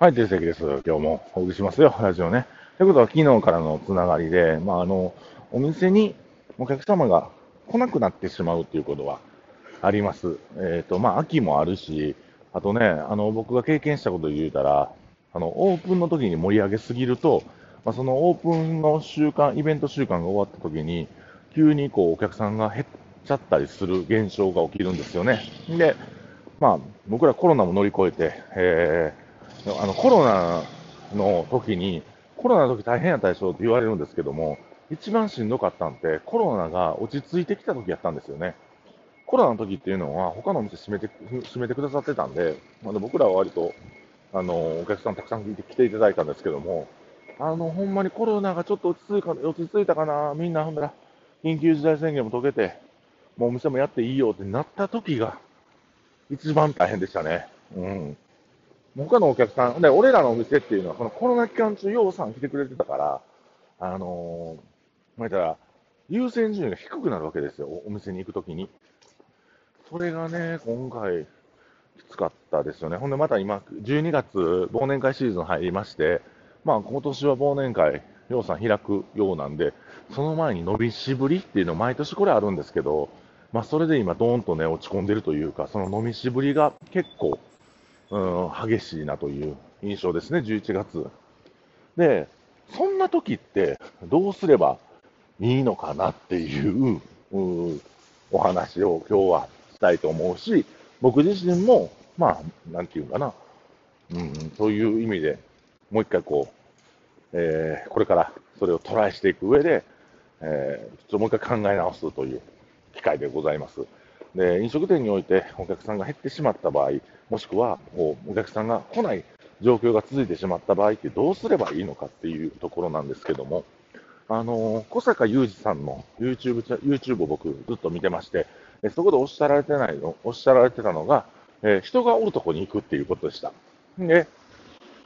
はい、定石です。今日もお送りしますよ、ラジオね。ということは、昨日からのつながりで、まあ、あの、お店にお客様が来なくなってしまうということはあります。えっ、ー、と、まあ、秋もあるし、あとね、あの、僕が経験したことで言うたら、あの、オープンの時に盛り上げすぎると、まあ、そのオープンの週間、イベント週間が終わった時に、急にこう、お客さんが減っちゃったりする現象が起きるんですよね。で、まあ、僕らコロナも乗り越えて、えーあのコロナの時に、コロナの時大変やったでしょって言われるんですけども、一番しんどかったんって、コロナが落ち着いてきた時やったんですよね。コロナの時っていうのは、他のお店閉めて閉めてくださってたんで、まだ僕らは割とあのお客さんたくさん来ていただいたんですけども、あのほんまにコロナがちょっと落ち着いか落ち着いたかな、みんなほんだら緊急事態宣言も解けて、もうお店もやっていいよってなった時が、一番大変でしたね。うん。他のお客さん、で、俺らのお店っていうのは、このコロナ期間中、ようさん来てくれてたから、あのー、またら、優先順位が低くなるわけですよ、お店に行くときに。それがね、今回、きつかったですよね。ほんで、また今、12月、忘年会シーズン入りまして、まあ、今年は忘年会、ようさん開くようなんで、その前に伸びしぶりっていうの、毎年これあるんですけど、まあ、それで今、どーんとね、落ち込んでるというか、その伸びしぶりが結構、うん、激しいなという印象ですね、11月。で、そんな時ってどうすればいいのかなっていううお話を今日はしたいと思うし、僕自身も、まあ、なんていうかな、うん、そういう意味でもう一回こう、えー、これからそれをトライしていく上で、えー、ちょっともう一回考え直すという機会でございます。で、飲食店においてお客さんが減ってしまった場合、もしくはこうお客さんが来ない状況が続いてしまった場合ってどうすればいいのかっていうところなんですけども、あの小坂雄二さんの YouTube, YouTube を僕ずっと見てまして、そこでおっしゃられてないの、おっしゃられてたのが、えー、人がおるとこに行くっていうことでした。で、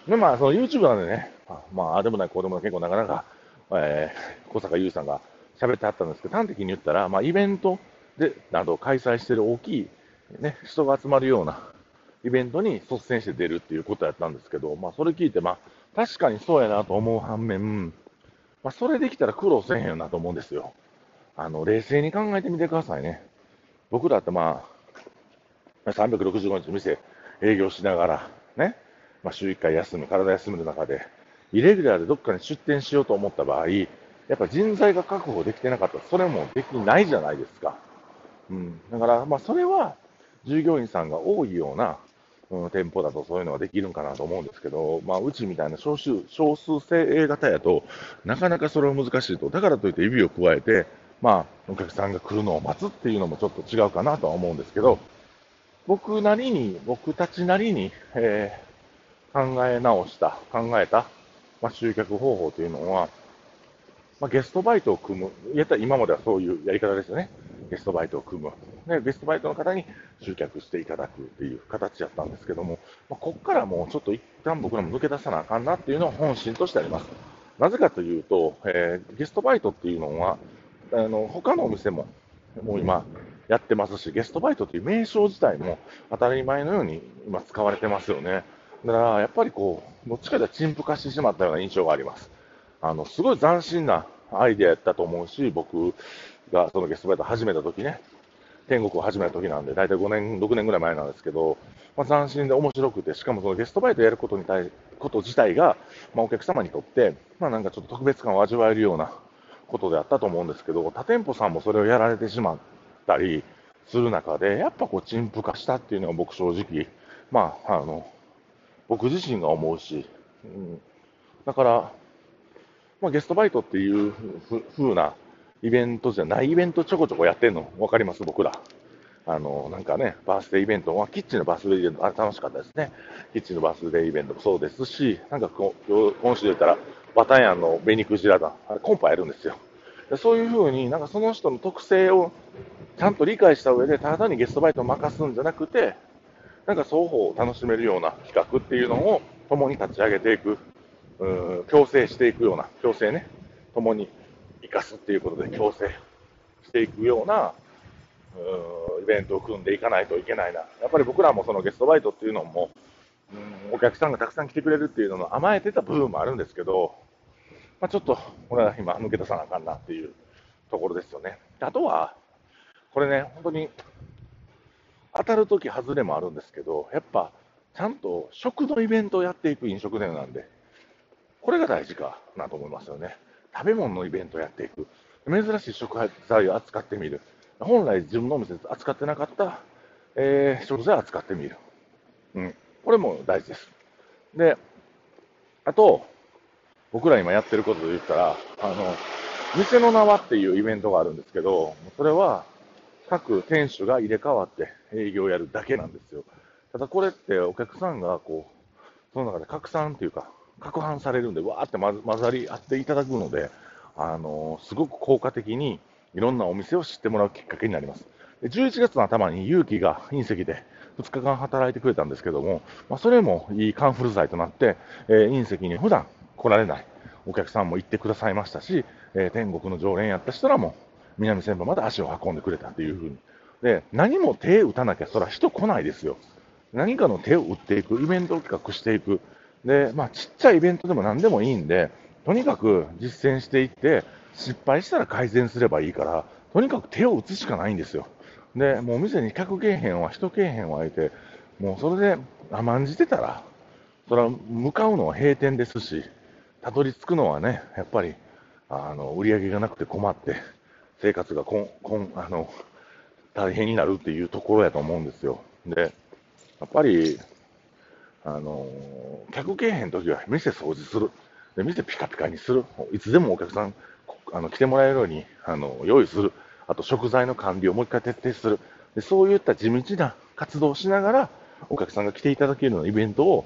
でまあ、その YouTube なんでね、まあ、あでもない、こうでもない、結構なかなか、えー、小坂雄二さんが喋ってはったんですけど、端的に言ったら、まあ、イベントで、など開催している大きい、ね、人が集まるようなイベントに率先して出るっていうことやったんですけど、まあ、それ聞いて、まあ、確かにそうやなと思う反面、まあ、それできたら苦労せへんよなと思うんですよ。あの、冷静に考えてみてくださいね。僕だってまあ、365日店営業しながら、ね、まあ、週1回休む、体休む中で、イレギュラーでどっかに出店しようと思った場合、やっぱ人材が確保できてなかったら、それもできないじゃないですか。うん。だから、まあ、それは、従業員さんが多いような、うん、店舗だとそういうのができるんかなと思うんですけど、まあ、うちみたいな少数少数精鋭型やとなかなかそれは難しいと。だからといって指を加えて、まあ、お客さんが来るのを待つっていうのもちょっと違うかなとは思うんですけど、僕なりに、僕たちなりに、えー、考え直した、考えた、まあ、集客方法というのは、まあ、ゲストバイトを組む、やったら今まではそういうやり方ですよね。ゲストバイトを組む。で、ゲストバイトの方に集客していただくっていう形やったんですけども、まあ、こっからもうちょっと一旦僕らも抜け出さなあかんなっていうのは本心としてあります。なぜかというと、えー、ゲストバイトっていうのは、あの、他のお店も、もう今、やってますし、ゲストバイトという名称自体も当たり前のように今使われてますよね。だから、やっぱりこう、どっちかで陳腐化してしまったような印象があります。あの、すごい斬新なアイデアやったと思うし、僕がそのゲストバイト始めた時ね、天国を始めた時なんで、大体5年、6年ぐらい前なんですけど、まあ、斬新で面白くて、しかもそのゲストバイトやることに対こと自体が、まあ、お客様にとって、まあ、なんかちょっと特別感を味わえるようなことであったと思うんですけど、他店舗さんもそれをやられてしまったりする中で、やっぱこう、陳腐化したっていうのは僕正直、まあ、あの、僕自身が思うし、うん、だから、まあ、ゲストバイトっていうふうなイベントじゃないイベントちょこちょこやってんの分かります僕ら。あの、なんかね、バースデーイベントは、キッチンのバースデーイベント、あれ楽しかったですね。キッチンのバースデーイベントもそうですし、なんかこ今週で言ったら、バタヤンの紅クジラだ、あれコンパやるんですよ。そういうふうになんかその人の特性をちゃんと理解した上で、ただ単にゲストバイトを任すんじゃなくて、なんか双方を楽しめるような企画っていうのを共に立ち上げていく、うん強制していくような、強制ね、共に生かすっていうことで強制していくようなう、イベントを組んでいかないといけないな。やっぱり僕らもそのゲストバイトっていうのも、うん、お客さんがたくさん来てくれるっていうのの甘えてた部分もあるんですけど、まあ、ちょっと、俺は今、抜け出さなあかんなっていうところですよね。あとは、これね、本当に、当たるとき外れもあるんですけど、やっぱ、ちゃんと食のイベントをやっていく飲食店なんで、これが大事かなと思いますよね。食べ物のイベントをやっていく。珍しい食材を扱ってみる。本来自分のお店で扱ってなかった、えー、食材を扱ってみる。うん。これも大事です。で、あと、僕ら今やってることで言ったら、あの、店の名はっていうイベントがあるんですけど、それは各店主が入れ替わって営業をやるだけなんですよ。ただこれってお客さんがこう、その中で拡散っていうか、攪拌されるんで、わーって混ざり合っていただくので、あのー、すごく効果的にいろんなお店を知ってもらうきっかけになります。で11月の頭に勇気が隕石で2日間働いてくれたんですけども、まあ、それもいいカンフル剤となって、えー、隕石に普段来られないお客さんも行ってくださいましたし、えー、天国の常連やった人らも南千葉まで足を運んでくれたというふうに。で、何も手打たなきゃ、そら人来ないですよ。何かの手を打っていく、イベントを企画していく。で、まあ、ちっちゃいイベントでも何でもいいんで、とにかく実践していって、失敗したら改善すればいいから、とにかく手を打つしかないんですよ。で、もう店に客けえへんわ、人けえへんわ、いて、もうそれで甘んじてたら、それは向かうのは閉店ですし、たどり着くのはね、やっぱり、あの、売り上げがなくて困って、生活がこん、こん、あの、大変になるっていうところやと思うんですよ。で、やっぱり、あの、客けえへん時は店掃除する。で、店ピカピカにする。いつでもお客さん、あの、来てもらえるように、あの、用意する。あと、食材の管理をもう一回徹底する。で、そういった地道な活動をしながら、お客さんが来ていただけるようなイベントを、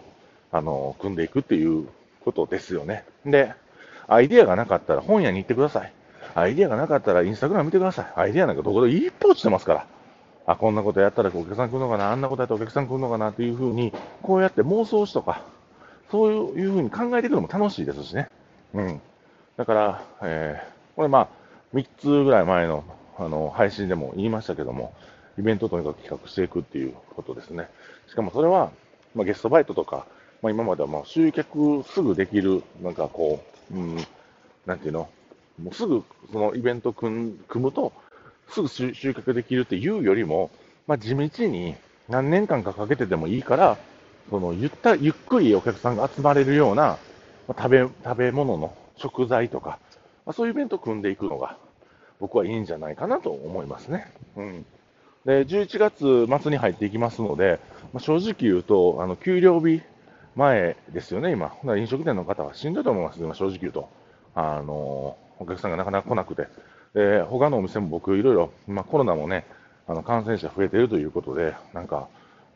あの、組んでいくっていうことですよね。で、アイデアがなかったら本屋に行ってください。アイデアがなかったらインスタグラム見てください。アイデアなんかどこでいっぱい落ちてますから。あ、こんなことやったらお客さん来るのかな、あんなことやったらお客さん来るのかなっていうふうに、こうやって妄想しとか、そういうふうに考えていくのも楽しいですしね。うん。だから、えー、これまあ、3つぐらい前のあの配信でも言いましたけども、イベントとにかく企画していくっていうことですね。しかもそれは、まあ、ゲストバイトとか、まあ、今まではもう集客すぐできる、なんかこう、うん、なんていうの、もうすぐそのイベント組むと、すぐ収穫できるっていうよりも、まあ、地道に何年間かかけてでもいいから、そのゆったゆっくりお客さんが集まれるような、ま、食べ食べ物の食材とか、まあ、そういうイベントを組んでいくのが、僕はいいんじゃないかなと思いますね。うん、で11月末に入っていきますので、まあ、正直言うと、あの給料日前ですよね、今。飲食店の方はしんどいと思います、今、正直言うと。あのお客さんがなかなか来なくて。で、他のお店も僕、いろいろ、まあ、コロナもね、あの感染者増えているということで、なんか、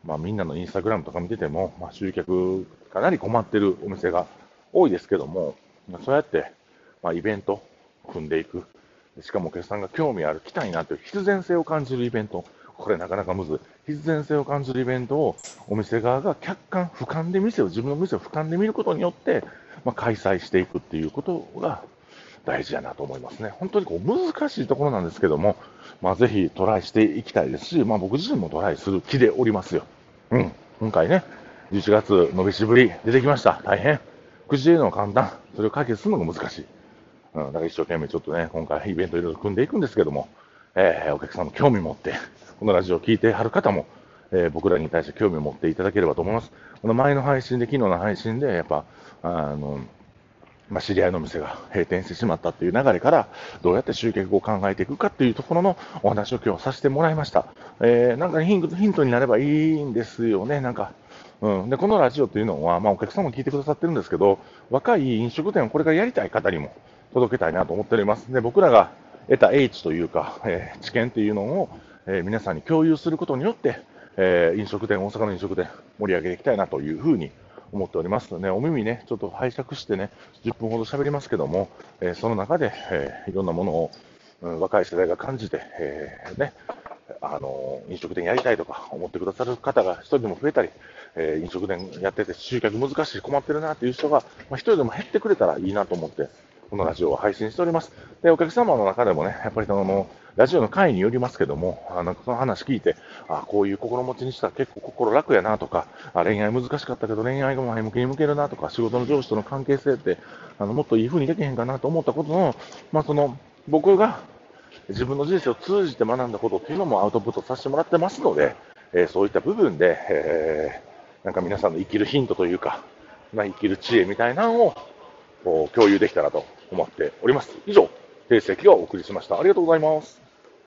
まあ、みんなのインスタグラムとか見てても、まあ、集客かなり困ってるお店が多いですけども、ま、そうやって、まあ、イベント組んでいく。しかもお客さんが興味ある、来たいなという必然性を感じるイベント。これなかなかむずい。必然性を感じるイベントをお店側が客観、俯瞰で店を、自分の店を俯瞰で見ることによって、まあ、開催していくっていうことが、大事やなと思いますね。本当にこう難しいところなんですけども、まあ、ぜひトライしていきたいですし、まあ、僕自身もトライする気でおりますよ。うん。今回ね、11月伸びしぶり出てきました。大変。くじでのは簡単。それを解決するのが難しい。うん。だから一生懸命ちょっとね、今回イベントいろいろ組んでいくんですけども、えー、お客さんも興味持って、このラジオを聴いてはる方も、えー、僕らに対して興味を持っていただければと思います。この前の配信で、昨日の配信で、やっぱ、あの、まあ、知り合いの店が閉店してしまったっていう流れから、どうやって集客を考えていくかっていうところのお話を今日させてもらいました。えー、なんかヒントになればいいんですよね、なんか。うん、でこのラジオっていうのは、まあ、お客さんも聞いてくださってるんですけど、若い飲食店をこれからやりたい方にも届けたいなと思っております。で僕らが得た H というか、えー、知見っていうのを、えー、皆さんに共有することによって、えー、飲食店、大阪の飲食店盛り上げていきたいなというふうに思っておりますね、お耳ね、ちょっと拝借してね、10分ほど喋りますけども、えー、その中で、えー、いろんなものを、うん、若い世代が感じて、えー、ね、あの飲食店やりたいとか思ってくださる方が一人でも増えたり、え飲食店やってて集客難しい、困ってるなっていう人が、まあ、一人でも減ってくれたらいいなと思って、このラジオを配信しております。で、お客様の中でもね、やっぱりその、ラジオの回によりますけども、あなんかその話聞いて、あこういう心持ちにしたら結構心楽やなとか、あ恋愛難しかったけど恋愛が前向きに向けるなとか、仕事の上司との関係性って、あのもっといい風にできへんかなと思ったことの、まあ、その僕が自分の人生を通じて学んだことっていうのもアウトプットさせてもらってますので、えー、そういった部分で、えー、なんか皆さんの生きるヒントというか、まあ、生きる知恵みたいなのを共有できたらと思っております。以上、定石をお送りしました。ありがとうございます。